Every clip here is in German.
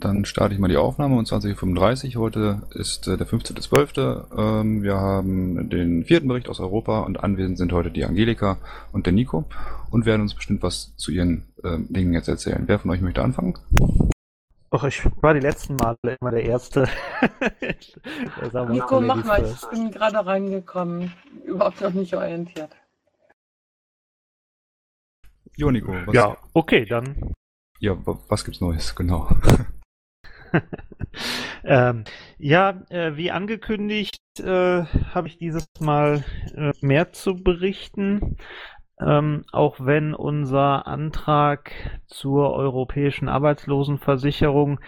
Dann starte ich mal die Aufnahme um 20.35 Uhr. Heute ist äh, der 15.12. Ähm, wir haben den vierten Bericht aus Europa und anwesend sind heute die Angelika und der Nico und werden uns bestimmt was zu ihren ähm, Dingen jetzt erzählen. Wer von euch möchte anfangen? Ach, ich war die letzten Male immer der Erste. Nico, mach mal, ich bin gerade reingekommen. Überhaupt noch nicht orientiert. Jo, Nico. Was, ja, okay, dann. Ja, was gibt's Neues, genau. ähm, ja, äh, wie angekündigt, äh, habe ich dieses Mal äh, mehr zu berichten. Ähm, auch wenn unser Antrag zur europäischen Arbeitslosenversicherung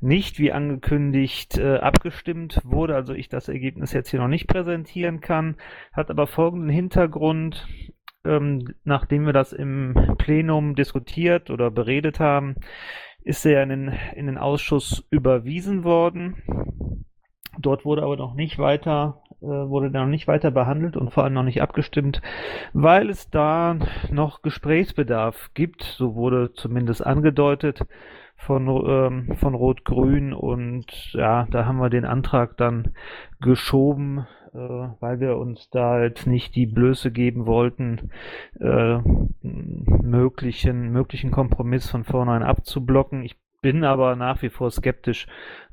nicht wie angekündigt äh, abgestimmt wurde, also ich das Ergebnis jetzt hier noch nicht präsentieren kann, hat aber folgenden Hintergrund. Ähm, nachdem wir das im Plenum diskutiert oder beredet haben, ist er in den, in den Ausschuss überwiesen worden. Dort wurde aber noch nicht weiter, äh, wurde noch nicht weiter behandelt und vor allem noch nicht abgestimmt, weil es da noch Gesprächsbedarf gibt. So wurde zumindest angedeutet von, ähm, von Rot-Grün und ja, da haben wir den Antrag dann geschoben, äh, weil wir uns da jetzt nicht die Blöße geben wollten, äh, möglichen, möglichen Kompromiss von vornherein abzublocken. Ich bin aber nach wie vor skeptisch,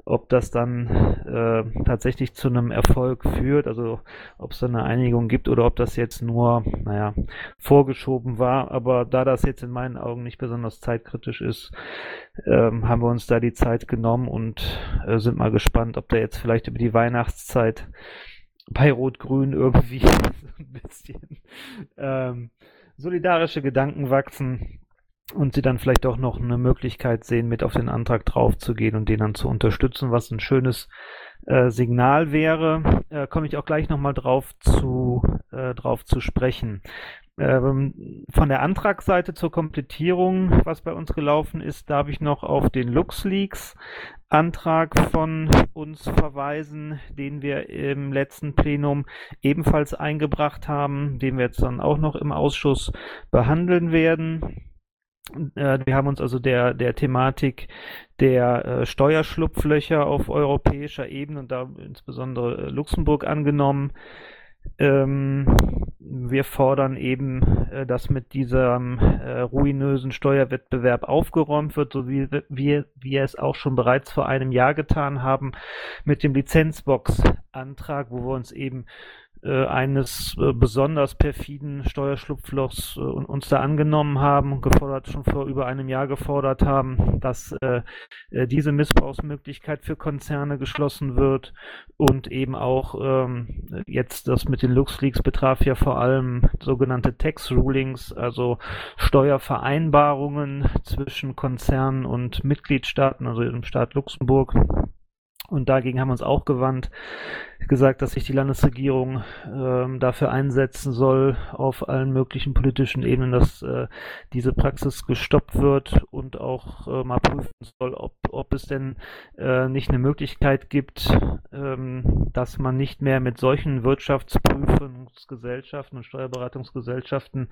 ob das dann äh, tatsächlich zu einem Erfolg führt, also ob es da eine Einigung gibt oder ob das jetzt nur, naja, vorgeschoben war. Aber da das jetzt in meinen Augen nicht besonders zeitkritisch ist, ähm, haben wir uns da die Zeit genommen und äh, sind mal gespannt, ob da jetzt vielleicht über die Weihnachtszeit bei Rot-Grün irgendwie so ein bisschen ähm, solidarische Gedanken wachsen und sie dann vielleicht auch noch eine Möglichkeit sehen, mit auf den Antrag draufzugehen und den dann zu unterstützen, was ein schönes äh, Signal wäre. Äh, Komme ich auch gleich nochmal drauf zu, äh, drauf zu sprechen. Ähm, von der Antragsseite zur Komplettierung, was bei uns gelaufen ist, darf ich noch auf den LuxLeaks Antrag von uns verweisen, den wir im letzten Plenum ebenfalls eingebracht haben, den wir jetzt dann auch noch im Ausschuss behandeln werden. Äh, wir haben uns also der, der Thematik der äh, Steuerschlupflöcher auf europäischer Ebene und da insbesondere äh, Luxemburg angenommen. Ähm, wir fordern eben, äh, dass mit diesem äh, ruinösen Steuerwettbewerb aufgeräumt wird, so wie wir, wir es auch schon bereits vor einem Jahr getan haben mit dem Lizenzbox-Antrag, wo wir uns eben eines äh, besonders perfiden Steuerschlupflochs äh, uns da angenommen haben gefordert, schon vor über einem Jahr gefordert haben, dass äh, äh, diese Missbrauchsmöglichkeit für Konzerne geschlossen wird und eben auch ähm, jetzt das mit den LuxLeaks betraf ja vor allem sogenannte Tax Rulings, also Steuervereinbarungen zwischen Konzernen und Mitgliedstaaten, also im Staat Luxemburg und dagegen haben wir uns auch gewandt, gesagt, dass sich die Landesregierung ähm, dafür einsetzen soll, auf allen möglichen politischen Ebenen, dass äh, diese Praxis gestoppt wird und auch äh, mal prüfen soll, ob, ob es denn äh, nicht eine Möglichkeit gibt, ähm, dass man nicht mehr mit solchen Wirtschaftsprüfungsgesellschaften und Steuerberatungsgesellschaften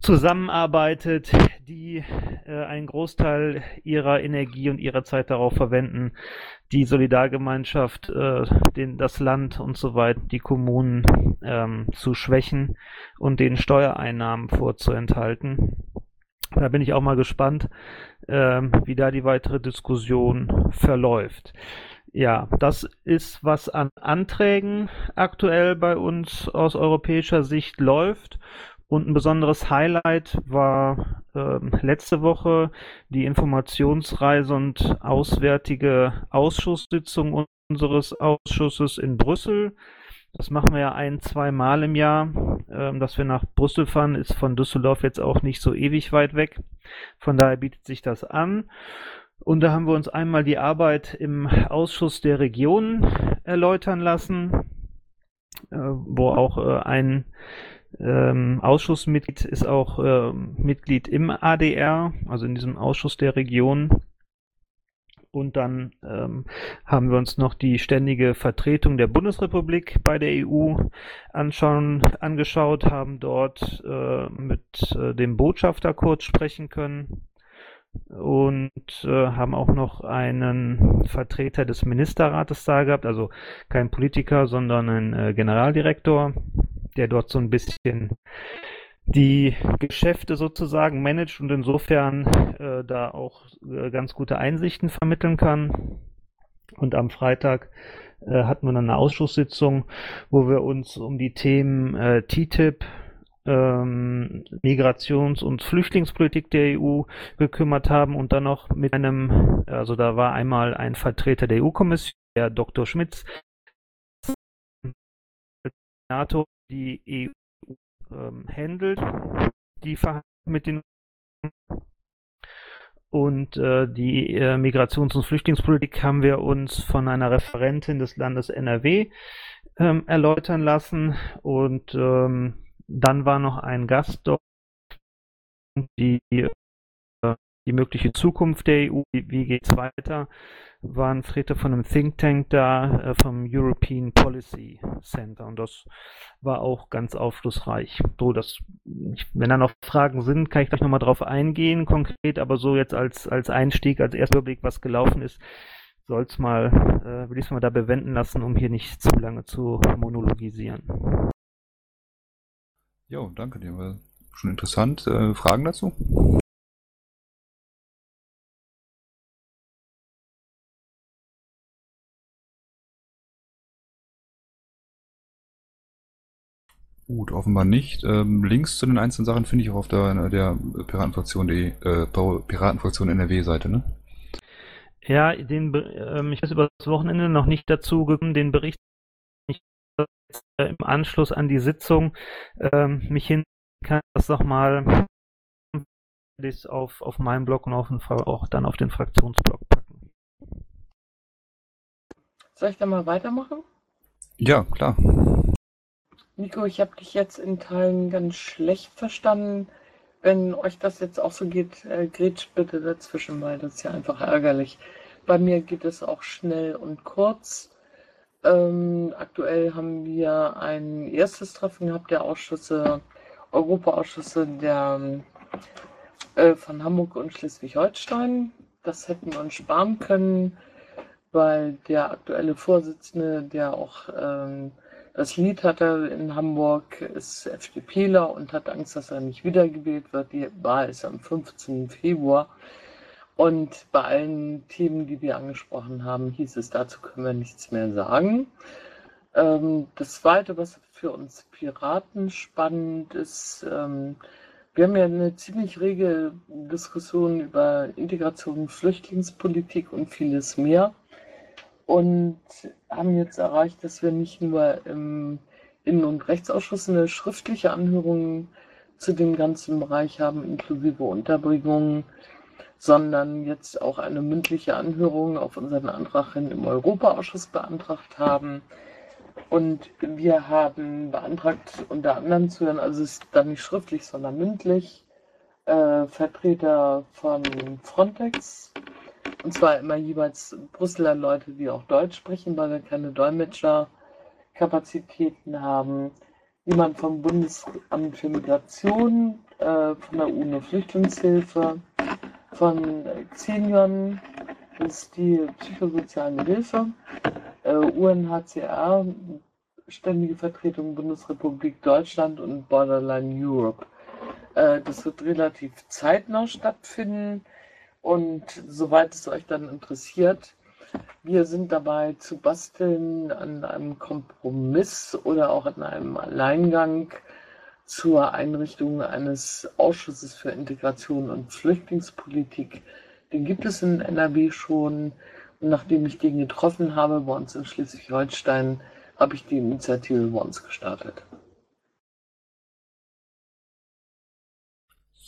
zusammenarbeitet, die äh, einen Großteil ihrer Energie und ihrer Zeit darauf verwenden, die Solidargemeinschaft, äh, den, das Land und so weiter, die Kommunen ähm, zu schwächen und den Steuereinnahmen vorzuenthalten. Da bin ich auch mal gespannt, ähm, wie da die weitere Diskussion verläuft. Ja, das ist, was an Anträgen aktuell bei uns aus europäischer Sicht läuft. Und ein besonderes Highlight war äh, letzte Woche die Informationsreise und auswärtige Ausschusssitzung unseres Ausschusses in Brüssel. Das machen wir ja ein, zwei Mal im Jahr. Ähm, dass wir nach Brüssel fahren, ist von Düsseldorf jetzt auch nicht so ewig weit weg. Von daher bietet sich das an. Und da haben wir uns einmal die Arbeit im Ausschuss der Regionen erläutern lassen, äh, wo auch äh, ein ähm, Ausschussmitglied ist auch äh, Mitglied im ADR, also in diesem Ausschuss der Region. Und dann ähm, haben wir uns noch die ständige Vertretung der Bundesrepublik bei der EU anschauen, angeschaut, haben dort äh, mit äh, dem Botschafter kurz sprechen können und äh, haben auch noch einen Vertreter des Ministerrates da gehabt, also kein Politiker, sondern ein äh, Generaldirektor, der dort so ein bisschen die Geschäfte sozusagen managt und insofern äh, da auch äh, ganz gute Einsichten vermitteln kann. Und am Freitag äh, hatten wir dann eine Ausschusssitzung, wo wir uns um die Themen äh, TTIP, ähm, Migrations- und Flüchtlingspolitik der EU gekümmert haben und dann noch mit einem, also da war einmal ein Vertreter der EU-Kommission, der Dr. Schmitz, NATO, die EU ähm, handelt, die Verhandlungen mit den und äh, die äh, Migrations- und Flüchtlingspolitik haben wir uns von einer Referentin des Landes NRW ähm, erläutern lassen. Und ähm, dann war noch ein Gast dort, die die mögliche Zukunft der EU, wie, geht es weiter, war ein Vertreter von einem Think Tank da, äh, vom European Policy Center und das war auch ganz aufschlussreich. So, das, wenn da noch Fragen sind, kann ich gleich nochmal drauf eingehen, konkret, aber so jetzt als, als Einstieg, als erster Überblick, was gelaufen ist, soll es mal, äh, will ich es mal da bewenden lassen, um hier nicht zu lange zu monologisieren. Jo, danke dir, schon interessant. Äh, Fragen dazu? Gut, offenbar nicht. Ähm, Links zu den einzelnen Sachen finde ich auch auf der, der Piratenfraktion.de, äh, Piratenfraktion NRW-Seite, ne? Ja, den, ähm, ich weiß über das Wochenende noch nicht dazu gekommen, den Bericht ich, äh, im Anschluss an die Sitzung ähm, mich hin kann das noch mal auf, auf meinem Blog und auf den, auch dann auf den Fraktionsblog packen. Soll ich da mal weitermachen? Ja, klar. Nico, ich habe dich jetzt in Teilen ganz schlecht verstanden. Wenn euch das jetzt auch so geht, äh, grätscht bitte dazwischen, weil das ist ja einfach ärgerlich. Bei mir geht es auch schnell und kurz. Ähm, aktuell haben wir ein erstes Treffen gehabt der Ausschüsse, Europaausschüsse der, äh, von Hamburg und Schleswig-Holstein. Das hätten wir uns sparen können, weil der aktuelle Vorsitzende, der auch ähm, das Lied hat er in Hamburg, ist FDPler und hat Angst, dass er nicht wiedergewählt wird. Die Wahl ist am 15. Februar. Und bei allen Themen, die wir angesprochen haben, hieß es, dazu können wir nichts mehr sagen. Ähm, das Zweite, was für uns Piraten spannend ist, ähm, wir haben ja eine ziemlich rege Diskussion über Integration, Flüchtlingspolitik und vieles mehr und haben jetzt erreicht, dass wir nicht nur im Innen- und Rechtsausschuss eine schriftliche Anhörung zu dem ganzen Bereich haben, inklusive Unterbringung, sondern jetzt auch eine mündliche Anhörung auf unseren Antrag hin im Europaausschuss beantragt haben. Und wir haben beantragt, unter anderem zu hören, also es ist dann nicht schriftlich, sondern mündlich, äh, Vertreter von Frontex, und zwar immer jeweils Brüsseler Leute, die auch Deutsch sprechen, weil wir keine Dolmetscherkapazitäten haben. Jemand vom Bundesamt für Migration, äh, von der UNO-Flüchtlingshilfe, von Xenion, das ist die psychosoziale Hilfe, äh, UNHCR, Ständige Vertretung Bundesrepublik Deutschland und Borderline Europe. Äh, das wird relativ zeitnah stattfinden. Und soweit es euch dann interessiert, wir sind dabei zu basteln an einem Kompromiss oder auch an einem Alleingang zur Einrichtung eines Ausschusses für Integration und Flüchtlingspolitik. Den gibt es in NRW schon. Und nachdem ich den getroffen habe bei uns in Schleswig-Holstein, habe ich die Initiative bei uns gestartet.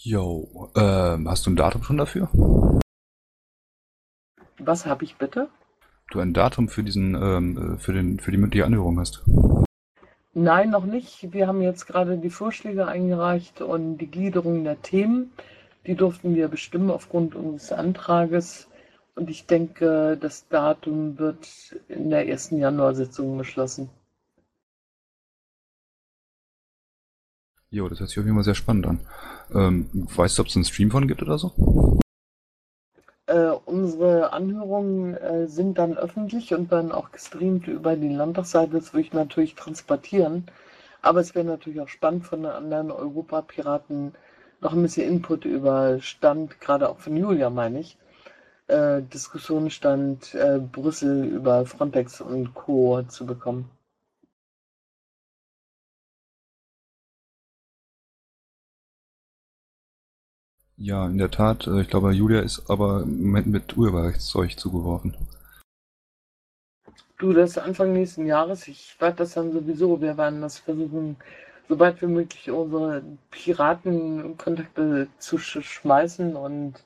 Jo, ähm, hast du ein Datum schon dafür? Was habe ich bitte? Du ein Datum für diesen, ähm, für den, für die mündliche Anhörung hast? Nein, noch nicht. Wir haben jetzt gerade die Vorschläge eingereicht und die Gliederung der Themen. Die durften wir bestimmen aufgrund unseres Antrages. Und ich denke, das Datum wird in der ersten Januarsitzung beschlossen. Jo, das hört sich auf jeden Fall sehr spannend an. Ähm, weißt du, ob es einen Stream von gibt oder so? Äh, unsere Anhörungen äh, sind dann öffentlich und werden auch gestreamt über die Landtagsseite. Das würde ich natürlich transportieren. Aber es wäre natürlich auch spannend von den anderen Europapiraten noch ein bisschen Input über Stand, gerade auch von Julia, meine ich. Äh, Diskussionsstand äh, Brüssel über Frontex und Co. zu bekommen. Ja, in der Tat. Äh, ich glaube, Julia ist aber im mit Urheberrechtszeug zugeworfen. Du, das ist Anfang nächsten Jahres. Ich werde das dann sowieso. Wir werden das versuchen, sobald wie möglich unsere Piratenkontakte zu schmeißen. Und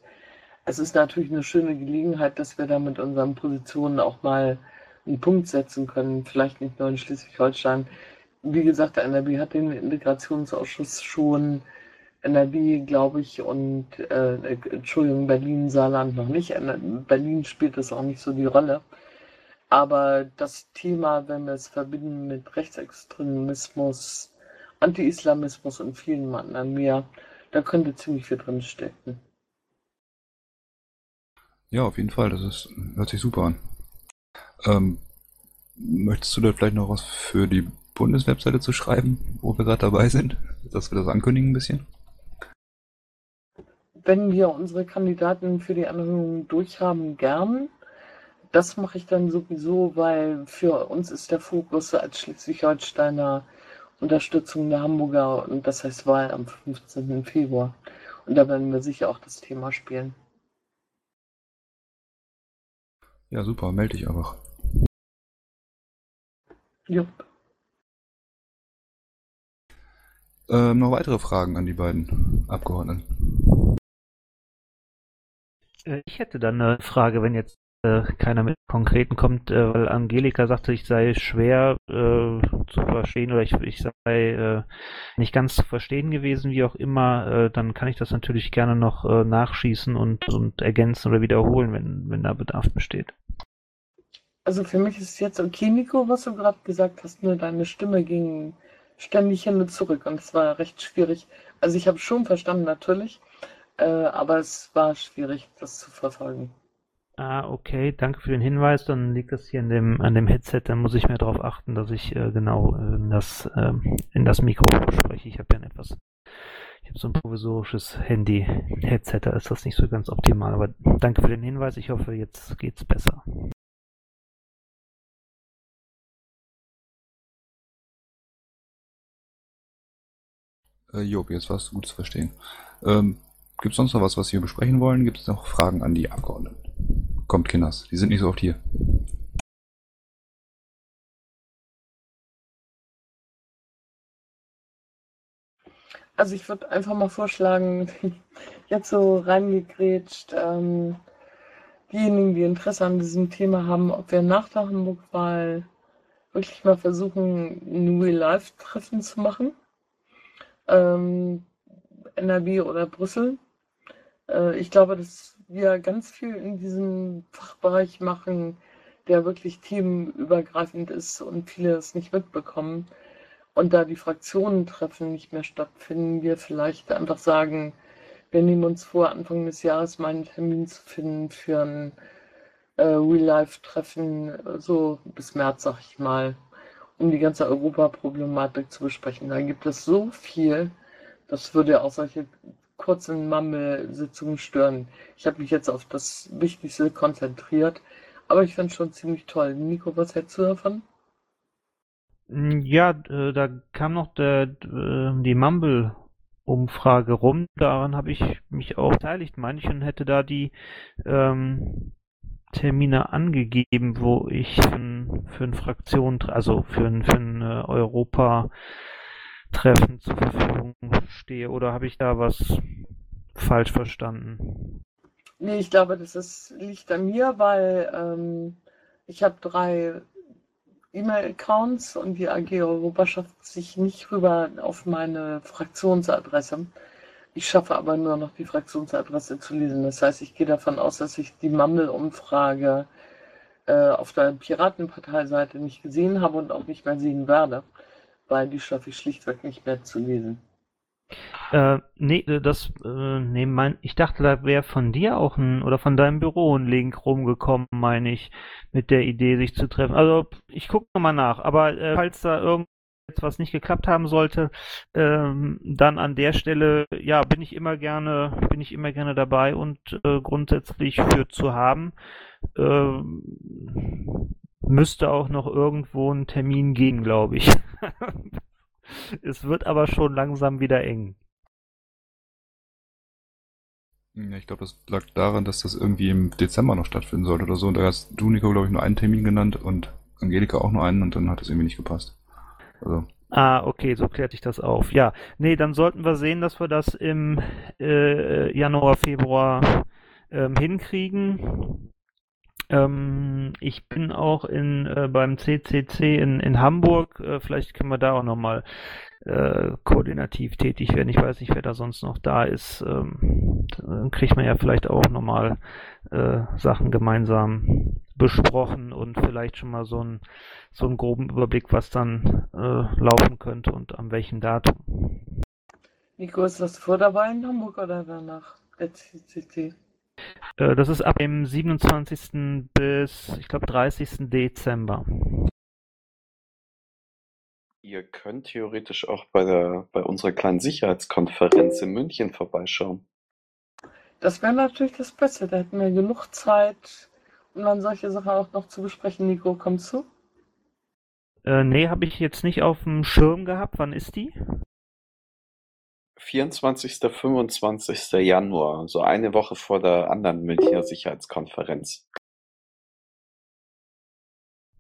es ist natürlich eine schöne Gelegenheit, dass wir da mit unseren Positionen auch mal einen Punkt setzen können. Vielleicht nicht nur in Schleswig-Holstein. Wie gesagt, der NRB hat den Integrationsausschuss schon NRW, glaube ich, und äh, Entschuldigung, Berlin, Saarland noch nicht. Berlin spielt das auch nicht so die Rolle. Aber das Thema, wenn wir es verbinden mit Rechtsextremismus, Anti-Islamismus und vielen anderen mehr, da könnte ziemlich viel drin stecken. Ja, auf jeden Fall. Das ist, hört sich super an. Ähm, möchtest du da vielleicht noch was für die Bundeswebseite zu schreiben, wo wir gerade dabei sind, dass wir das ankündigen ein bisschen? Wenn wir unsere Kandidaten für die Anhörung durchhaben, gern. Das mache ich dann sowieso, weil für uns ist der Fokus als Schleswig-Holsteiner Unterstützung der Hamburger und das heißt Wahl am 15. Februar. Und da werden wir sicher auch das Thema spielen. Ja, super, melde dich einfach. Jupp. Ähm, noch weitere Fragen an die beiden Abgeordneten? Äh, ich hätte dann eine Frage, wenn jetzt äh, keiner mit Konkreten kommt, äh, weil Angelika sagte, ich sei schwer äh, zu verstehen oder ich, ich sei äh, nicht ganz zu verstehen gewesen, wie auch immer, äh, dann kann ich das natürlich gerne noch nachschießen und, und ergänzen oder wiederholen, wenn, wenn da Bedarf besteht. Also für mich ist es jetzt okay, Nico, was du gerade gesagt hast, nur deine Stimme ging ständig hin und zurück und es war recht schwierig. Also ich habe schon verstanden natürlich, äh, aber es war schwierig, das zu verfolgen. Ah, okay, danke für den Hinweis. Dann liegt das hier an dem, an dem Headset. Dann muss ich mir darauf achten, dass ich äh, genau in das, äh, in das Mikro spreche. Ich habe ja ein etwas, ich habe so ein provisorisches Handy-Headset, da ist das nicht so ganz optimal. Aber danke für den Hinweis. Ich hoffe, jetzt geht's besser. Äh, Job, jetzt warst du gut zu verstehen. Ähm, Gibt es sonst noch was, was wir besprechen wollen? Gibt es noch Fragen an die Abgeordneten? Kommt, Kinders, die sind nicht so oft hier. Also ich würde einfach mal vorschlagen, jetzt so reingegrätscht, ähm, diejenigen, die Interesse an diesem Thema haben, ob wir nach der Hamburg-Wahl wirklich mal versuchen, ein Real-Life-Treffen zu machen. Ähm, NRW oder Brüssel. Äh, ich glaube, dass wir ganz viel in diesem Fachbereich machen, der wirklich themenübergreifend ist und viele es nicht mitbekommen. Und da die Fraktionentreffen nicht mehr stattfinden, wir vielleicht einfach sagen, wir nehmen uns vor, Anfang des Jahres mal einen Termin zu finden für ein äh, Real-Life-Treffen, so bis März, sag ich mal, um die ganze Europaproblematik zu besprechen. Da gibt es so viel, das würde auch solche kurzen Mammelsitzungen stören. Ich habe mich jetzt auf das Wichtigste konzentriert, aber ich finde es schon ziemlich toll. Nico, was hältst du davon? Mm, ja, äh, da kam noch der, äh, die Mumble-Umfrage rum. Daran habe ich mich auch beteiligt. Manchen hätte da die ähm, Termine angegeben, wo ich für, für eine Fraktion, also für für ein äh, Europa Treffen zur Verfügung stehe. Oder habe ich da was falsch verstanden? Nee, ich glaube, das ist, liegt an mir, weil ähm, ich habe drei E-Mail-Accounts und die AG Europa schafft sich nicht rüber auf meine Fraktionsadresse. Ich schaffe aber nur noch die Fraktionsadresse zu lesen. Das heißt, ich gehe davon aus, dass ich die Mammel-Umfrage äh, auf der Piratenparteiseite nicht gesehen habe und auch nicht mehr sehen werde weil die schaffe ich schlichtweg nicht mehr zu lesen. Äh, nee, äh, das, äh, nee, mein, ich dachte, da wäre von dir auch ein, oder von deinem Büro ein Link rumgekommen, meine ich, mit der Idee, sich zu treffen. Also, ich gucke nochmal nach, aber äh, falls da irgendwas nicht geklappt haben sollte, ähm, dann an der Stelle, ja, bin ich immer gerne, bin ich immer gerne dabei und äh, grundsätzlich für zu haben. Müsste auch noch irgendwo ein Termin gehen, glaube ich. es wird aber schon langsam wieder eng. Ja, ich glaube, das lag daran, dass das irgendwie im Dezember noch stattfinden sollte oder so. Und da hast du, Nico, glaube ich, nur einen Termin genannt und Angelika auch nur einen und dann hat es irgendwie nicht gepasst. Also. Ah, okay, so klärt sich das auf. Ja, nee, dann sollten wir sehen, dass wir das im äh, Januar, Februar ähm, hinkriegen. Ähm, ich bin auch in, äh, beim CCC in, in Hamburg. Äh, vielleicht können wir da auch nochmal äh, koordinativ tätig werden. Ich weiß nicht, wer da sonst noch da ist. Ähm, dann kriegt man ja vielleicht auch nochmal äh, Sachen gemeinsam besprochen und vielleicht schon mal so, ein, so einen groben Überblick, was dann äh, laufen könnte und an welchem Datum. Nico, ist das vor der Wahl in Hamburg oder danach? Der CCC? Äh, das ist ab dem 27. bis, ich glaube, 30. Dezember. Ihr könnt theoretisch auch bei der bei unserer kleinen Sicherheitskonferenz in München vorbeischauen. Das wäre natürlich das Beste. Da hätten wir genug Zeit, um dann solche Sachen auch noch zu besprechen. Nico, kommst du? Äh, nee, habe ich jetzt nicht auf dem Schirm gehabt. Wann ist die? 24. 25. Januar, so eine Woche vor der anderen Münchner Sicherheitskonferenz.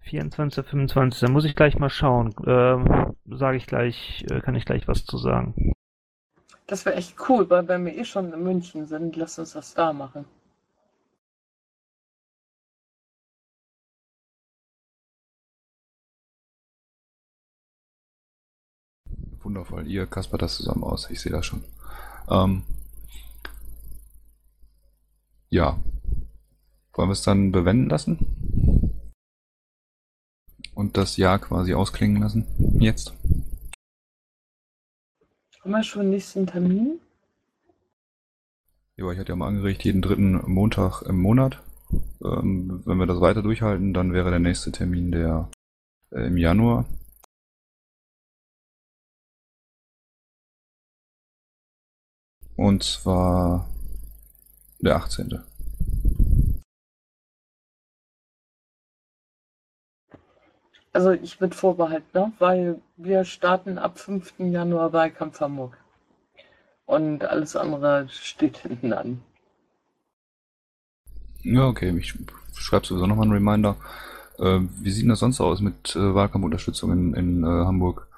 24. 25. Da muss ich gleich mal schauen. Ähm, Sage ich gleich, äh, kann ich gleich was zu sagen. Das wäre echt cool, weil wenn wir eh schon in München sind, lass uns das da machen. Wundervoll. Ihr kaspert das zusammen aus. Ich sehe das schon. Ähm, ja. Wollen wir es dann bewenden lassen? Und das Jahr quasi ausklingen lassen? Jetzt? Haben wir schon nächsten Termin? Ja, ich hatte ja mal angeregt, jeden dritten Montag im Monat. Ähm, wenn wir das weiter durchhalten, dann wäre der nächste Termin der äh, im Januar. Und zwar der 18. Also ich mit Vorbehalt, ne? weil wir starten ab 5. Januar Wahlkampf Hamburg. Und alles andere steht hinten an. Ja, okay, ich schreibe sowieso nochmal einen Reminder. Äh, wie sieht das sonst aus mit äh, Wahlkampfunterstützung in, in äh, Hamburg?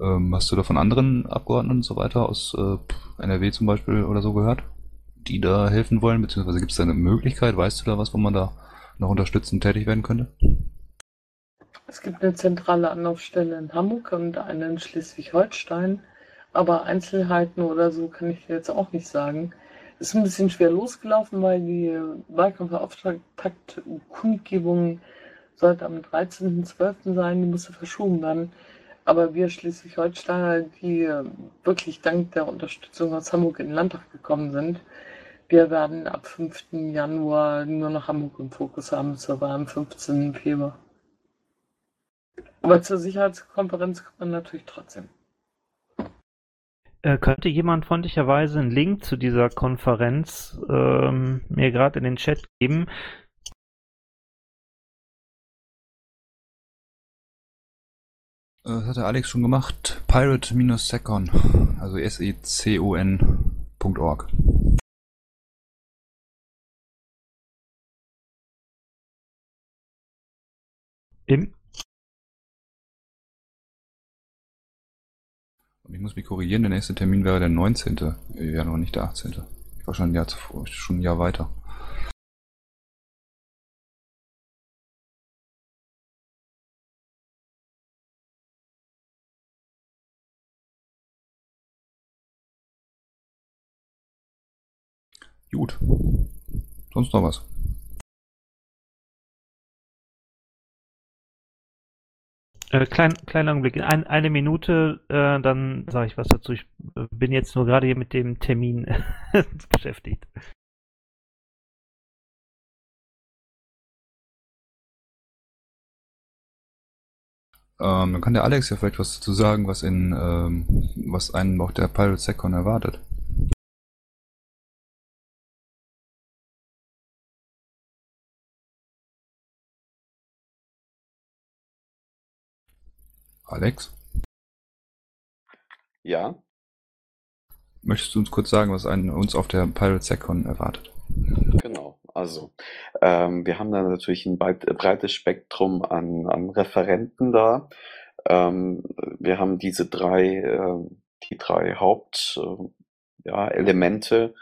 Ähm, hast du da von anderen Abgeordneten und so weiter aus äh, NRW zum Beispiel oder so gehört, die da helfen wollen? Beziehungsweise gibt es da eine Möglichkeit? Weißt du da was, wo man da noch unterstützend tätig werden könnte? Es gibt eine zentrale Anlaufstelle in Hamburg und eine in Schleswig-Holstein. Aber Einzelheiten oder so kann ich dir jetzt auch nicht sagen. Ist ein bisschen schwer losgelaufen, weil die Wahlkampfauftragskundgebung sollte am 13.12. sein, die musste verschoben werden. Aber wir Schleswig-Holsteiner, die äh, wirklich dank der Unterstützung aus Hamburg in den Landtag gekommen sind, wir werden ab 5. Januar nur noch Hamburg im Fokus haben, zur Wahl am 15. Februar. Aber zur Sicherheitskonferenz kommt man natürlich trotzdem. Äh, könnte jemand freundlicherweise einen Link zu dieser Konferenz ähm, mir gerade in den Chat geben? Das hat der Alex schon gemacht. Pirate-Secon, also S-E-C-O-N.org. Im? Und ich muss mich korrigieren, der nächste Termin wäre der 19. Januar, nicht der 18. Ich war schon ein Jahr zuvor, schon ein Jahr weiter. Gut. Sonst noch was? Äh, klein, kleinen Augenblick, ein, eine Minute, äh, dann sage ich was dazu. Ich äh, bin jetzt nur gerade hier mit dem Termin beschäftigt. Ähm, dann kann der Alex ja vielleicht was dazu sagen, was in ähm, was einen auch der Pirate Secon erwartet. Alex, Ja, möchtest du uns kurz sagen, was einen, uns auf der Pirate Secon erwartet? genau. Also, ähm, wir haben da natürlich ein breit, breites Spektrum an, an Referenten da. Ähm, wir haben diese drei, äh, die drei Haupt, äh, ja, Elemente,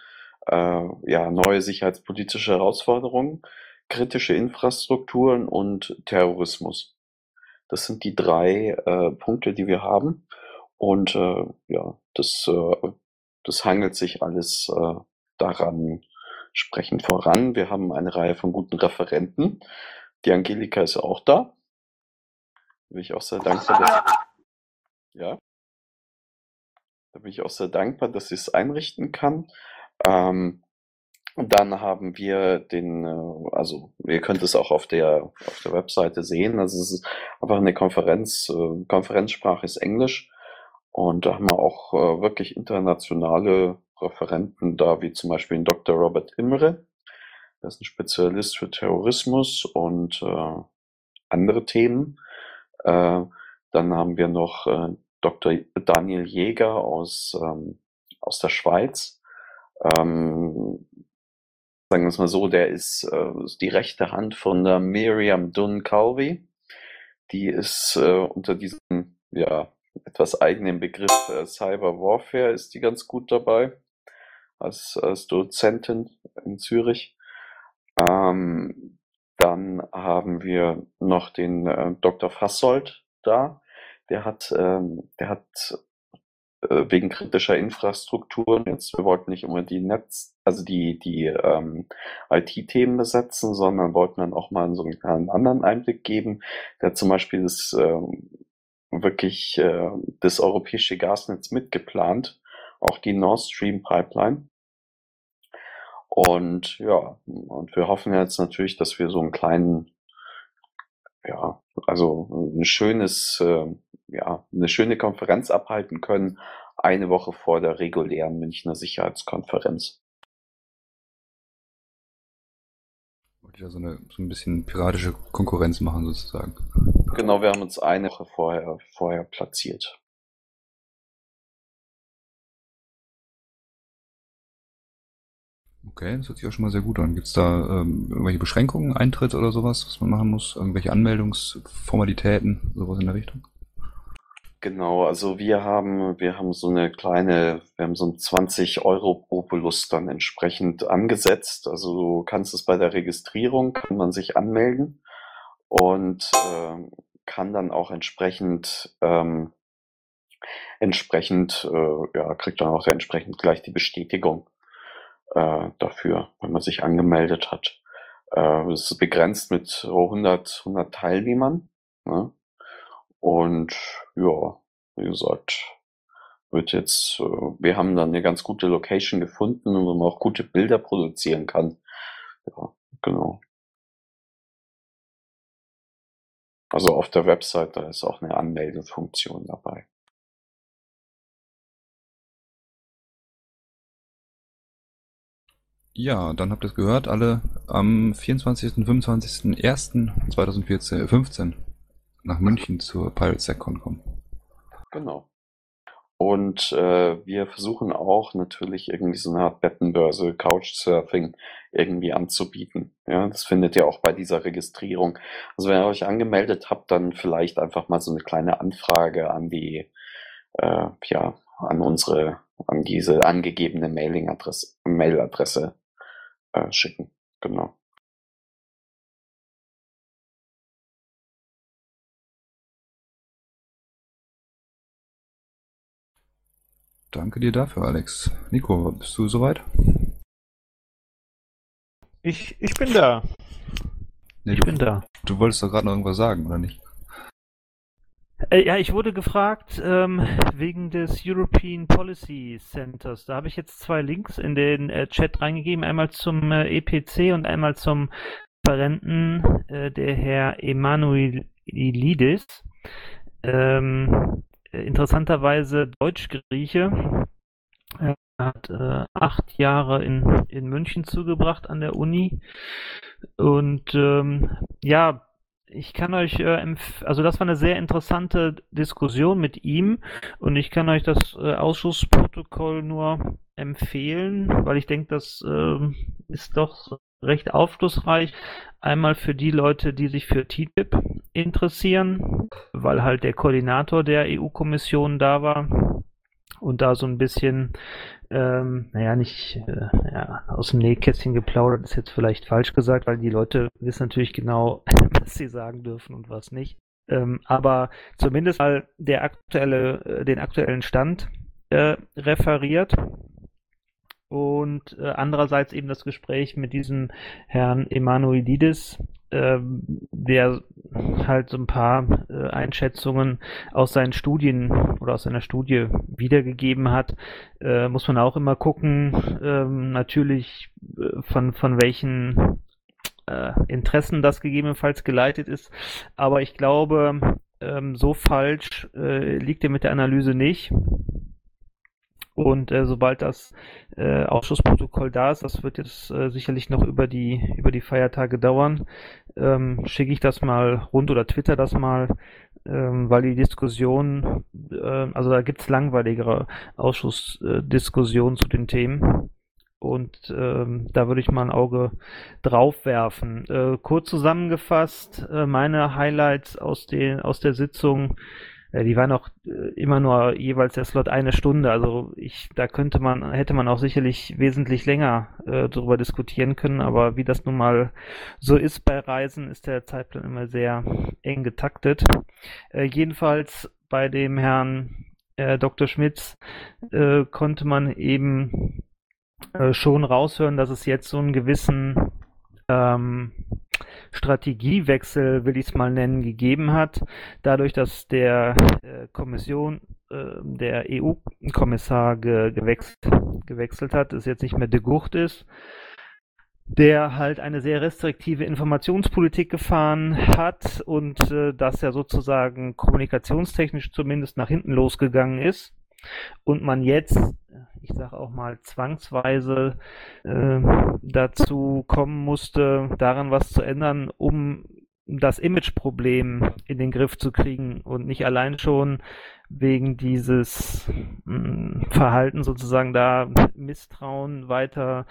äh, ja, neue sicherheitspolitische Herausforderungen, kritische Infrastrukturen und Terrorismus. Das sind die drei äh, Punkte, die wir haben. Und äh, ja, das, äh, das hangelt sich alles äh, daran sprechend voran. Wir haben eine Reihe von guten Referenten. Die Angelika ist auch da. Bin ich auch sehr dankbar, dass, ja, da bin ich auch sehr dankbar, dass sie es einrichten kann. Ähm, dann haben wir den, äh, also ihr könnt es auch auf der auf der Webseite sehen. Also es ist einfach eine Konferenz. Äh, Konferenzsprache ist Englisch und da haben wir auch äh, wirklich internationale Referenten da, wie zum Beispiel den Dr. Robert Imre. Der ist ein Spezialist für Terrorismus und äh, andere Themen. Äh, dann haben wir noch äh, Dr. Daniel Jäger aus, ähm, aus der Schweiz. Ähm, sagen wir es mal so, der ist, äh, die rechte Hand von der Miriam Dunn Calvi. Die ist äh, unter diesem ja, etwas eigenen Begriff äh, Cyber Warfare ist die ganz gut dabei als, als Dozentin in Zürich. Ähm, dann haben wir noch den äh, Dr. Fassold da. Der hat, ähm, der hat wegen kritischer Infrastrukturen jetzt, wir wollten nicht immer die Netz, also die, die ähm, IT-Themen besetzen, sondern wollten dann auch mal so einen, einen anderen Einblick geben. Der zum Beispiel das ähm, wirklich äh, das europäische Gasnetz mitgeplant, auch die Nord Stream Pipeline. Und ja, und wir hoffen jetzt natürlich, dass wir so einen kleinen, ja, also ein schönes, äh, ja, eine schöne Konferenz abhalten können, eine Woche vor der regulären Münchner Sicherheitskonferenz. Wollte ja so, eine, so ein bisschen piratische Konkurrenz machen sozusagen. Genau, wir haben uns eine Woche vorher, vorher platziert. Okay, das hört sich auch schon mal sehr gut an. Gibt es da ähm, irgendwelche Beschränkungen, Eintritt oder sowas, was man machen muss? Irgendwelche Anmeldungsformalitäten, sowas in der Richtung? Genau, also wir haben, wir haben so eine kleine, wir haben so ein 20 Euro Obolus dann entsprechend angesetzt. Also du kannst es bei der Registrierung, kann man sich anmelden und äh, kann dann auch entsprechend, ähm, entsprechend, äh, ja, kriegt dann auch entsprechend gleich die Bestätigung äh, dafür, wenn man sich angemeldet hat. Äh, es ist begrenzt mit 100, 100 Teilnehmern. Ne? Und ja, wie gesagt, wird jetzt, äh, wir haben dann eine ganz gute Location gefunden, wo man auch gute Bilder produzieren kann. Ja, genau. Also auf der Website, da ist auch eine Anmeldefunktion dabei. Ja, dann habt ihr es gehört, alle am 24. und 25.01.2015 nach München zur Pirate SecCon kommen. Genau. Und äh, wir versuchen auch natürlich irgendwie so eine Art Bettenbörse, Couchsurfing irgendwie anzubieten. Ja, das findet ihr auch bei dieser Registrierung. Also wenn ihr euch angemeldet habt, dann vielleicht einfach mal so eine kleine Anfrage an die, äh, ja, an unsere, an diese angegebene Mailingadresse, Mailadresse äh, schicken. Genau. Danke dir dafür, Alex. Nico, bist du soweit? Ich, ich bin da. Nee, ich du, bin da. du wolltest doch gerade noch irgendwas sagen, oder nicht? Äh, ja, ich wurde gefragt ähm, wegen des European Policy Centers. Da habe ich jetzt zwei Links in den äh, Chat reingegeben, einmal zum äh, EPC und einmal zum Referenten, äh, der Herr Emanuelidis. Ähm, interessanterweise Deutsch-Grieche. Er hat äh, acht Jahre in, in München zugebracht an der Uni. Und ähm, ja, ich kann euch, äh, also das war eine sehr interessante Diskussion mit ihm und ich kann euch das äh, Ausschussprotokoll nur empfehlen, weil ich denke, das äh, ist doch recht aufschlussreich. Einmal für die Leute, die sich für TTIP interessieren, weil halt der Koordinator der EU-Kommission da war und da so ein bisschen, ähm, naja, nicht äh, ja, aus dem Nähkästchen geplaudert, ist jetzt vielleicht falsch gesagt, weil die Leute wissen natürlich genau, was sie sagen dürfen und was nicht. Ähm, aber zumindest mal der aktuelle, äh, den aktuellen Stand äh, referiert und äh, andererseits eben das Gespräch mit diesem Herrn Emanuelidis, äh, der halt so ein paar äh, Einschätzungen aus seinen Studien oder aus seiner Studie wiedergegeben hat, äh, muss man auch immer gucken, ähm, natürlich äh, von, von welchen Interessen das gegebenenfalls geleitet ist. Aber ich glaube, ähm, so falsch liegt er mit der Analyse nicht. Und äh, sobald das äh, Ausschussprotokoll da ist, das wird jetzt äh, sicherlich noch über die über die Feiertage dauern, ähm, schicke ich das mal rund oder twitter das mal, ähm, weil die Diskussion, äh, also da gibt's langweiligere Ausschussdiskussionen zu den Themen. Und ähm, da würde ich mal ein Auge drauf werfen. Äh, kurz zusammengefasst, äh, meine Highlights aus, den, aus der Sitzung äh, die waren auch äh, immer nur jeweils der Slot eine Stunde. Also ich, da könnte man, hätte man auch sicherlich wesentlich länger äh, darüber diskutieren können. Aber wie das nun mal so ist bei Reisen, ist der Zeitplan immer sehr eng getaktet. Äh, jedenfalls bei dem Herrn äh, Dr. Schmitz äh, konnte man eben äh, schon raushören, dass es jetzt so einen gewissen ähm, Strategiewechsel, will ich es mal nennen, gegeben hat, dadurch, dass der äh, Kommission, äh, der EU-Kommissar ge gewechselt, gewechselt hat, es jetzt nicht mehr de Gucht ist, der halt eine sehr restriktive Informationspolitik gefahren hat und äh, das ja sozusagen kommunikationstechnisch zumindest nach hinten losgegangen ist und man jetzt, ich sage auch mal zwangsweise, äh, dazu kommen musste, daran was zu ändern, um das Imageproblem in den Griff zu kriegen und nicht allein schon wegen dieses mh, hm, Verhalten sozusagen da Misstrauen weiter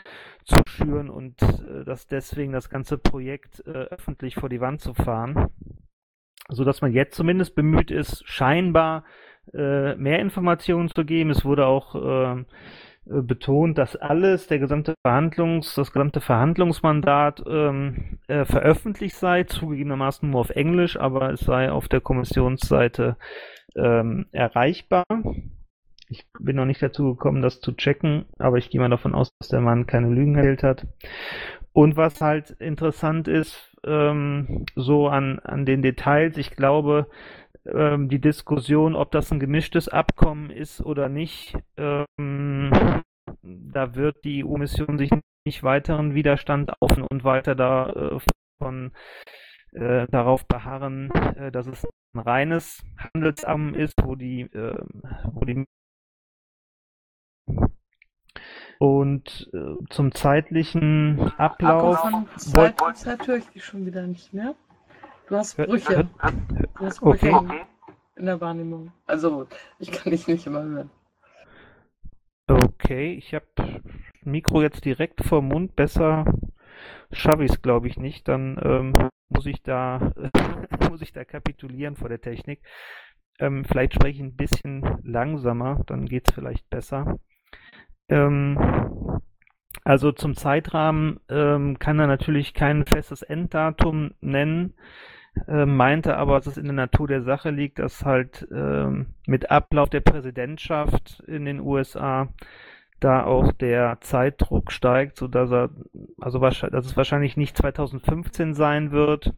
zu schüren und äh, das deswegen das ganze Projekt äh, öffentlich vor die Wand zu fahren, so dass man jetzt zumindest bemüht ist, scheinbar äh, mehr Informationen zu geben. Es wurde auch äh, betont, dass alles, der gesamte Verhandlungs, das gesamte Verhandlungsmandat ähm, äh, veröffentlicht sei, zugegebenermaßen nur auf Englisch, aber es sei auf der Kommissionsseite ähm, erreichbar. Ich bin noch nicht dazu gekommen, das zu checken, aber ich gehe mal davon aus, dass der Mann keine Lügen erzählt hat. Und was halt interessant ist, ähm, so an, an den Details, ich glaube, ähm, die Diskussion, ob das ein gemischtes Abkommen ist oder nicht, ähm, da wird die EU-Mission sich nicht weiteren Widerstand auf und weiter davon äh, äh, darauf beharren, äh, dass es ein reines Handelsabkommen ist, wo die, äh, wo die und äh, zum zeitlichen Ablauf. Von Zeit ich die schon wieder nicht mehr. Du hast Brüche. Du hast Brüche okay. in der Wahrnehmung. Also, ich kann dich nicht immer hören. Okay, ich habe Mikro jetzt direkt vor Mund. Besser schaffe ich es, glaube ich, nicht. Dann ähm, muss ich da muss ich da kapitulieren vor der Technik. Ähm, vielleicht spreche ich ein bisschen langsamer, dann geht es vielleicht besser. Ähm, also zum Zeitrahmen ähm, kann er natürlich kein festes Enddatum nennen äh, meinte aber, dass es in der Natur der Sache liegt, dass halt ähm, mit Ablauf der Präsidentschaft in den USA da auch der Zeitdruck steigt, so dass er, also dass es wahrscheinlich nicht 2015 sein wird,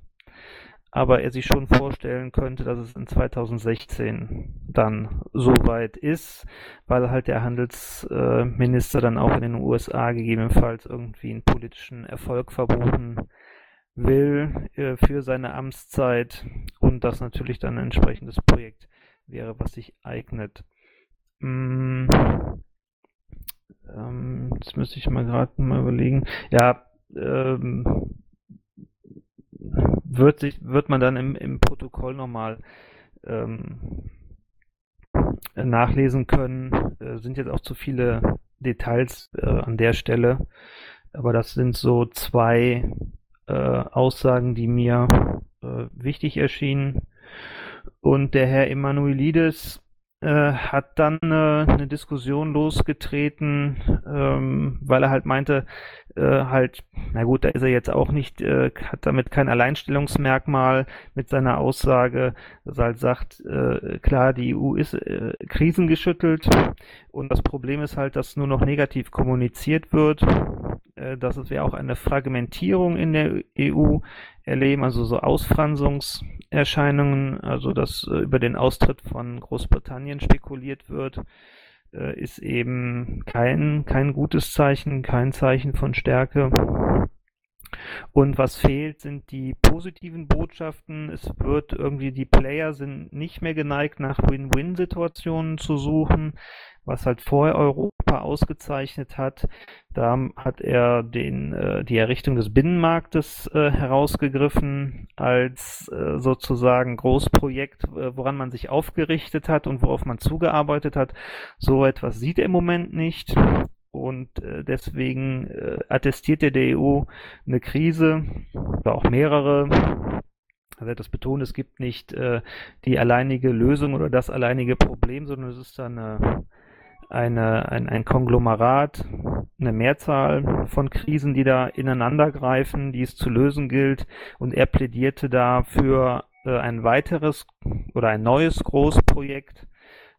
aber er sich schon vorstellen könnte, dass es in 2016 dann soweit ist, weil halt der Handelsminister dann auch in den USA gegebenenfalls irgendwie einen politischen Erfolg verbuchen will äh, für seine Amtszeit und das natürlich dann ein entsprechendes Projekt wäre, was sich eignet. Mm, ähm, jetzt müsste ich mal gerade mal überlegen. Ja, ähm, wird, sich, wird man dann im, im Protokoll nochmal ähm, nachlesen können. Äh, sind jetzt auch zu viele Details äh, an der Stelle, aber das sind so zwei äh, Aussagen, die mir äh, wichtig erschienen. Und der Herr Emanuelidis äh, hat dann äh, eine Diskussion losgetreten, ähm, weil er halt meinte, äh, halt, na gut, da ist er jetzt auch nicht, äh, hat damit kein Alleinstellungsmerkmal mit seiner Aussage, dass er halt sagt, äh, klar, die EU ist äh, krisengeschüttelt und das Problem ist halt, dass nur noch negativ kommuniziert wird, äh, dass wir auch eine Fragmentierung in der EU erleben, also so Ausfranzungserscheinungen, also dass äh, über den Austritt von Großbritannien spekuliert wird, ist eben kein, kein gutes Zeichen, kein Zeichen von Stärke. Und was fehlt, sind die positiven Botschaften. Es wird irgendwie, die Player sind nicht mehr geneigt, nach Win-Win-Situationen zu suchen was halt vorher Europa ausgezeichnet hat. Da hat er den, äh, die Errichtung des Binnenmarktes äh, herausgegriffen als äh, sozusagen Großprojekt, woran man sich aufgerichtet hat und worauf man zugearbeitet hat. So etwas sieht er im Moment nicht. Und äh, deswegen äh, attestiert er der EU eine Krise oder auch mehrere, er wird das betonen, es gibt nicht äh, die alleinige Lösung oder das alleinige Problem, sondern es ist dann eine eine, ein, ein Konglomerat, eine Mehrzahl von Krisen, die da ineinander greifen, die es zu lösen gilt. Und er plädierte da für äh, ein weiteres oder ein neues Großprojekt,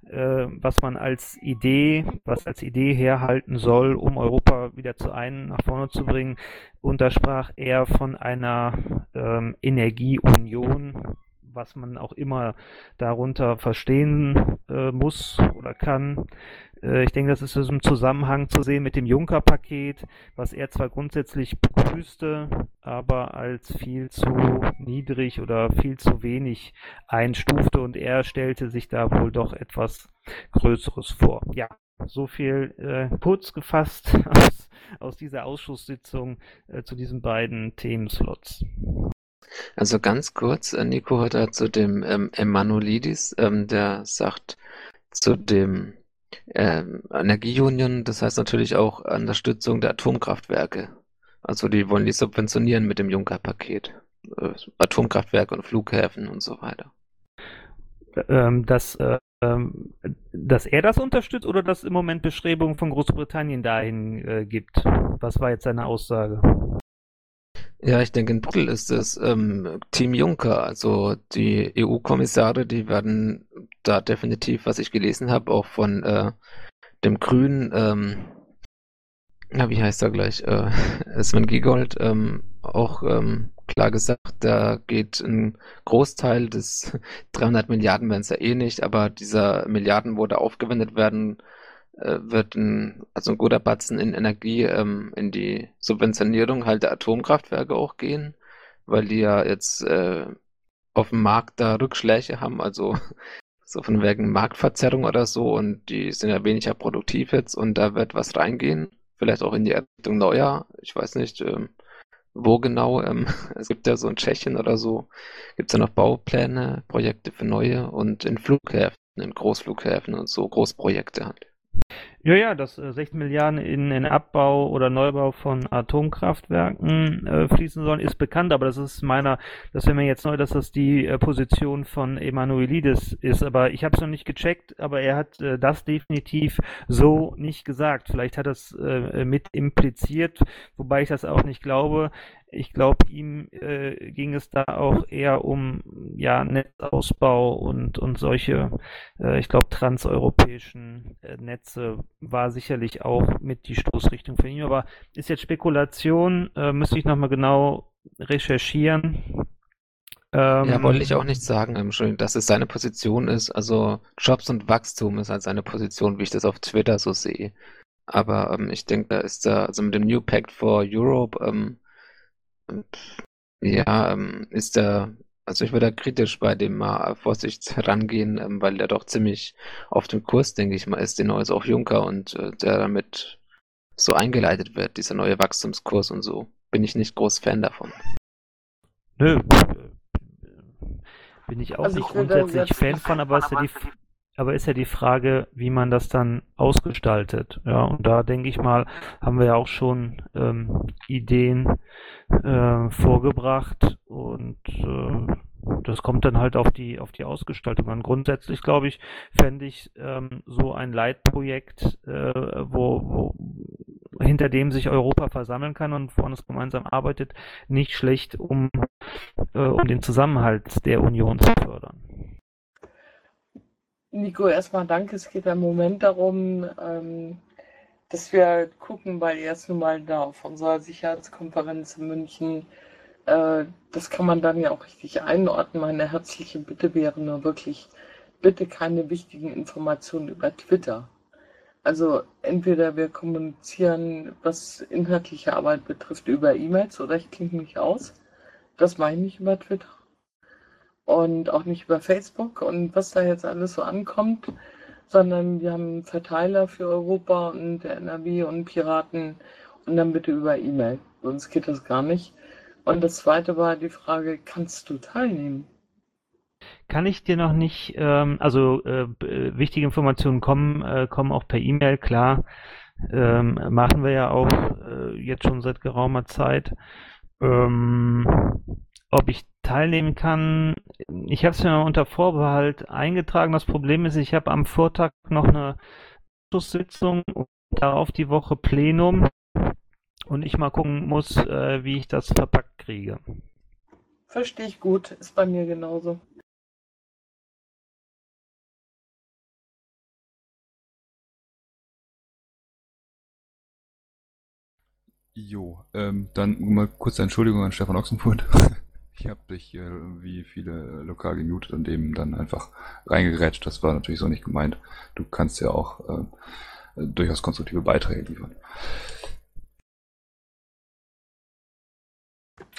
äh, was man als Idee, was als Idee herhalten soll, um Europa wieder zu einem nach vorne zu bringen. Und da sprach er von einer ähm, Energieunion, was man auch immer darunter verstehen äh, muss oder kann. Äh, ich denke, das ist im Zusammenhang zu sehen mit dem Juncker-Paket, was er zwar grundsätzlich begrüßte, aber als viel zu niedrig oder viel zu wenig einstufte und er stellte sich da wohl doch etwas Größeres vor. Ja, so viel äh, kurz gefasst aus, aus dieser Ausschusssitzung äh, zu diesen beiden Themenslots. Also ganz kurz, äh, Nico hat da zu dem ähm, Emanuelidis, ähm, der sagt zu dem ähm, Energieunion, das heißt natürlich auch Unterstützung der Atomkraftwerke. Also die wollen die subventionieren mit dem Juncker-Paket. Äh, Atomkraftwerke und Flughäfen und so weiter. Ähm, dass, äh, dass er das unterstützt oder dass im Moment Bestrebungen von Großbritannien dahin äh, gibt? Was war jetzt seine Aussage? Ja, ich denke, in Brüssel ist es ähm, Team Juncker. Also die EU-Kommissare, die werden da definitiv, was ich gelesen habe, auch von äh, dem Grünen, ähm, ja, wie heißt er gleich, äh, Sven Giegold, ähm, auch ähm, klar gesagt, da geht ein Großteil des 300 Milliarden werden es ja eh nicht, aber dieser Milliarden, wo da aufgewendet werden, wird ein, also ein guter Batzen in Energie ähm, in die Subventionierung halt der Atomkraftwerke auch gehen, weil die ja jetzt äh, auf dem Markt da Rückschläge haben, also so von wegen Marktverzerrung oder so und die sind ja weniger produktiv jetzt und da wird was reingehen, vielleicht auch in die Errichtung neuer, ich weiß nicht, ähm, wo genau, ähm, es gibt ja so in Tschechien oder so, gibt es ja noch Baupläne, Projekte für neue und in Flughäfen, in Großflughäfen und so Großprojekte halt. Ja, ja, dass äh, 16 Milliarden in den Abbau oder Neubau von Atomkraftwerken äh, fließen sollen, ist bekannt, aber das ist meiner, das wäre mir jetzt neu, dass das die äh, Position von Emanuelidis ist. Aber ich habe es noch nicht gecheckt, aber er hat äh, das definitiv so nicht gesagt. Vielleicht hat er es äh, mit impliziert, wobei ich das auch nicht glaube. Ich glaube, ihm äh, ging es da auch eher um ja, Netzausbau und, und solche, äh, ich glaube, transeuropäischen äh, Netze war sicherlich auch mit die Stoßrichtung für ihn. Aber ist jetzt Spekulation, äh, müsste ich nochmal genau recherchieren. Ähm, ja, wollte ich auch nicht sagen, dass es seine Position ist. Also Jobs und Wachstum ist halt seine Position, wie ich das auf Twitter so sehe. Aber ähm, ich denke, da ist da, also mit dem New Pact for Europe, ähm, ja, ähm, ist da, also ich würde da kritisch bei dem mal Vorsicht herangehen, ähm, weil der doch ziemlich auf dem Kurs, denke ich mal, ist, den neues auch Juncker und äh, der damit so eingeleitet wird, dieser neue Wachstumskurs und so. Bin ich nicht groß Fan davon. Nö, bin ich auch also nicht ich grundsätzlich Fan von, aber ist ja die aber ist ja die Frage, wie man das dann ausgestaltet. Ja, und da denke ich mal, haben wir ja auch schon ähm, Ideen äh, vorgebracht und äh, das kommt dann halt auf die auf die Ausgestaltung an. Grundsätzlich glaube ich, fände ich ähm, so ein Leitprojekt, äh, wo, wo hinter dem sich Europa versammeln kann und vorne es gemeinsam arbeitet, nicht schlecht, um, äh, um den Zusammenhalt der Union zu. Nico, erstmal danke. Es geht im Moment darum, ähm, dass wir gucken, weil erst nun mal da auf unserer Sicherheitskonferenz in München, äh, das kann man dann ja auch richtig einordnen. Meine herzliche Bitte wäre nur wirklich, bitte keine wichtigen Informationen über Twitter. Also entweder wir kommunizieren, was inhaltliche Arbeit betrifft, über E-Mails oder ich klinge mich aus. Das meine ich über Twitter und auch nicht über Facebook und was da jetzt alles so ankommt, sondern wir haben einen Verteiler für Europa und der NRW und Piraten und dann bitte über E-Mail. Sonst geht das gar nicht. Und das zweite war die Frage, kannst du teilnehmen? Kann ich dir noch nicht, ähm, also äh, wichtige Informationen kommen, äh, kommen auch per E-Mail, klar. Ähm, machen wir ja auch äh, jetzt schon seit geraumer Zeit. Ähm, ob ich teilnehmen kann, ich habe es mir unter Vorbehalt eingetragen. Das Problem ist, ich habe am Vortag noch eine Sitzung und darauf die Woche Plenum und ich mal gucken muss, äh, wie ich das verpackt kriege. Verstehe ich gut, ist bei mir genauso. Jo, ähm, dann mal kurz Entschuldigung an Stefan Ochsenfurt. Ich habe dich äh, wie viele lokal gemutet und dem dann einfach reingerätscht. Das war natürlich so nicht gemeint. Du kannst ja auch äh, durchaus konstruktive Beiträge liefern.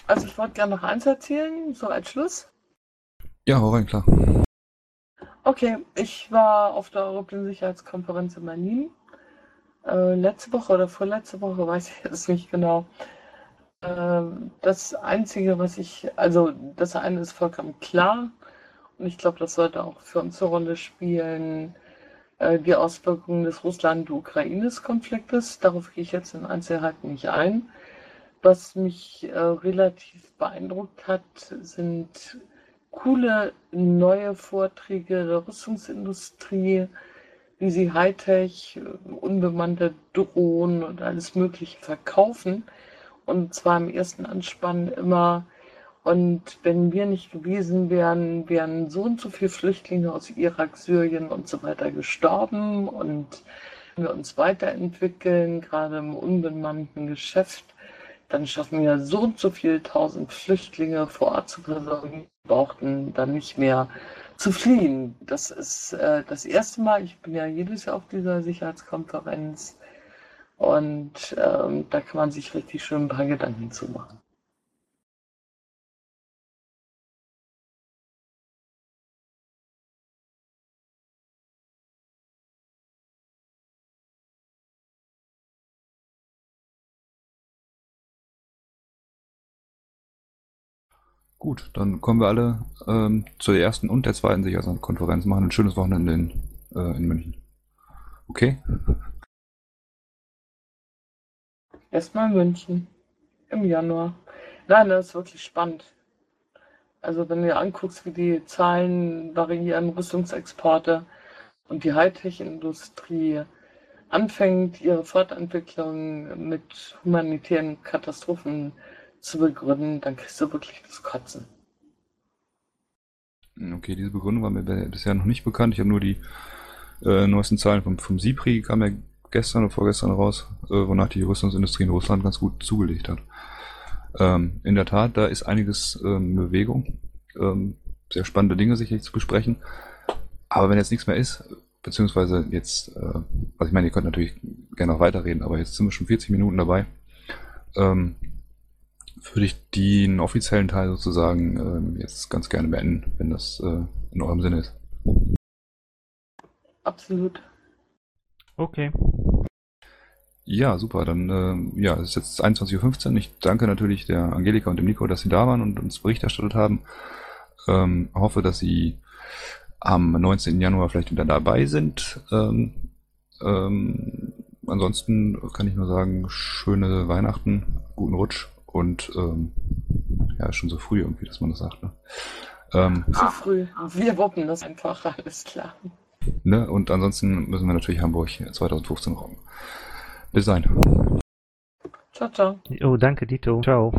Also ich wollte gerne noch eins erzählen, so als Schluss. Ja, hau rein, klar. Okay, ich war auf der Europäischen Sicherheitskonferenz in Berlin. Äh, letzte Woche oder vorletzte Woche, weiß ich jetzt nicht genau. Ähm, das Einzige, was ich, also das eine ist vollkommen klar und ich glaube, das sollte auch für uns eine Rolle spielen, äh, die Auswirkungen des Russland-Ukraines-Konfliktes. Darauf gehe ich jetzt in Einzelheiten nicht ein. Was mich äh, relativ beeindruckt hat, sind coole neue Vorträge der Rüstungsindustrie, wie sie Hightech, unbemannte Drohnen und alles Mögliche verkaufen und zwar im ersten Anspann immer. Und wenn wir nicht gewesen wären, wären so und so viele Flüchtlinge aus Irak, Syrien und so weiter gestorben. Und wenn wir uns weiterentwickeln, gerade im unbemannten Geschäft, dann schaffen wir so und so viele tausend Flüchtlinge vor Ort zu versorgen, brauchten dann nicht mehr zu fliehen. Das ist äh, das erste Mal, ich bin ja jedes Jahr auf dieser Sicherheitskonferenz, und ähm, da kann man sich richtig schön ein paar Gedanken zu machen. Gut, dann kommen wir alle ähm, zur ersten und der zweiten Sicherheitskonferenz. Machen ein schönes Wochenende in, äh, in München. Okay? Erstmal München im Januar. Nein, das ist wirklich spannend. Also wenn du dir anguckst, wie die Zahlen variieren, Rüstungsexporte und die Hightech-Industrie anfängt, ihre Fortentwicklung mit humanitären Katastrophen zu begründen, dann kriegst du wirklich das Kotzen. Okay, diese Begründung war mir bisher noch nicht bekannt. Ich habe nur die äh, neuesten Zahlen vom, vom SIPRI, kam ja gestern oder vorgestern raus, äh, wonach die Rüstungsindustrie in Russland ganz gut zugelegt hat. Ähm, in der Tat, da ist einiges ähm, in Bewegung. Ähm, sehr spannende Dinge sicherlich zu besprechen. Aber wenn jetzt nichts mehr ist, beziehungsweise jetzt, äh, also ich meine, ihr könnt natürlich gerne noch weiterreden, aber jetzt sind wir schon 40 Minuten dabei. Ähm, würde ich den offiziellen Teil sozusagen ähm, jetzt ganz gerne beenden, wenn das äh, in eurem Sinne ist. Absolut. Okay. Ja, super. Dann äh, ja, es ist jetzt 21.15 Uhr. Ich danke natürlich der Angelika und dem Nico, dass sie da waren und uns Bericht erstattet haben. Ähm, hoffe, dass sie am 19. Januar vielleicht wieder dabei sind. Ähm, ähm, ansonsten kann ich nur sagen, schöne Weihnachten, guten Rutsch und ähm, ja, schon so früh irgendwie, dass man das sagt. Ne? Ähm, Zu früh. Wir wuppen das einfach, alles klar. ne? Und ansonsten müssen wir natürlich Hamburg 2015 rocken. Bis dahin. Ciao, ciao. Oh, danke, Dito. Ciao.